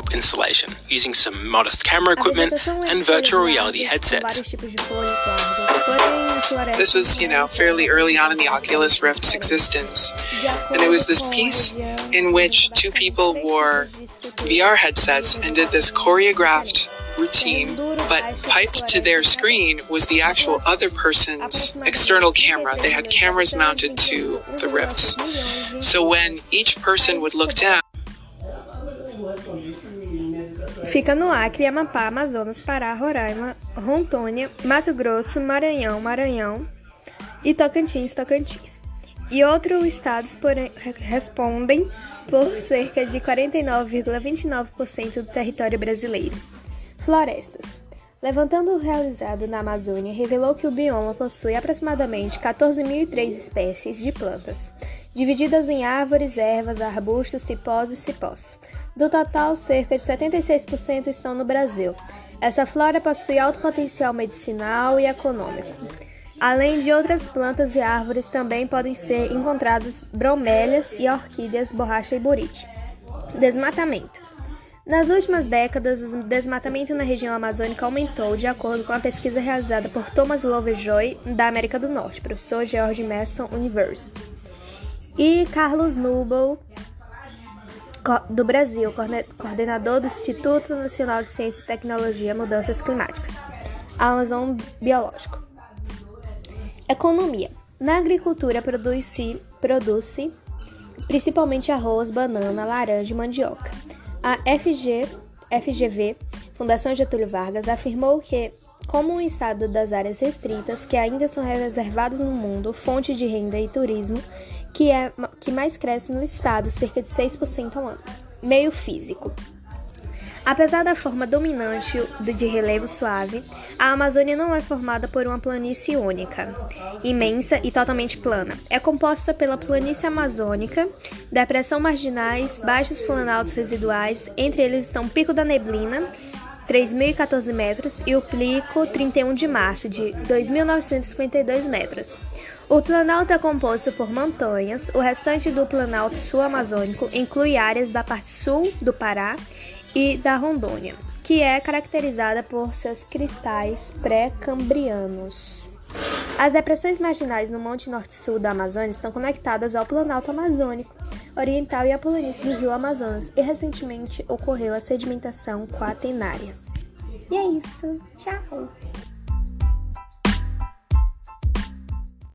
swap installation using some modest camera equipment and virtual reality headsets. This was, you know, fairly early on in the Oculus Rift's existence. And it was this piece in which two people wore VR headsets and did this choreographed routine, but piped to their screen was the actual other person's external camera. They had cameras mounted to the rifts. So when each person would look down, Fica no Acre, Amapá, Amazonas, Pará, Roraima, Rondônia, Mato Grosso, Maranhão, Maranhão e Tocantins, Tocantins. E outros estados porém, respondem por cerca de 49,29% do território brasileiro. Florestas. Levantando realizado na Amazônia revelou que o bioma possui aproximadamente 14.003 espécies de plantas, divididas em árvores, ervas, arbustos, cipós e cipós. Do total, cerca de 76% estão no Brasil. Essa flora possui alto potencial medicinal e econômico. Além de outras plantas e árvores, também podem ser encontradas bromélias e orquídeas, borracha e burite. Desmatamento. Nas últimas décadas, o desmatamento na região amazônica aumentou, de acordo com a pesquisa realizada por Thomas Lovejoy, da América do Norte, professor George Mason University, e Carlos Nubel, do Brasil, coordenador do Instituto Nacional de Ciência e Tecnologia Mudanças Climáticas, Amazon Biológico. Economia. Na agricultura produz-se produz principalmente arroz, banana, laranja e mandioca. A FG, FGV, Fundação Getúlio Vargas, afirmou que, como um estado das áreas restritas, que ainda são reservadas no mundo, fonte de renda e turismo, que é que mais cresce no estado, cerca de 6% ao ano. Meio físico. Apesar da forma dominante de relevo suave, a Amazônia não é formada por uma planície única, imensa e totalmente plana. É composta pela planície amazônica, depressão marginais, baixos planaltos residuais, entre eles estão Pico da Neblina, 3.014 metros, e o Plico 31 de março, de 2.952 metros. O Planalto é composto por montanhas, o restante do Planalto Sul-Amazônico inclui áreas da parte sul do Pará e da Rondônia, que é caracterizada por seus cristais pré-cambrianos. As depressões marginais no Monte Norte-Sul da Amazônia estão conectadas ao Planalto Amazônico Oriental e à planície do Rio Amazonas, e recentemente ocorreu a sedimentação quaternária. E é isso. Tchau!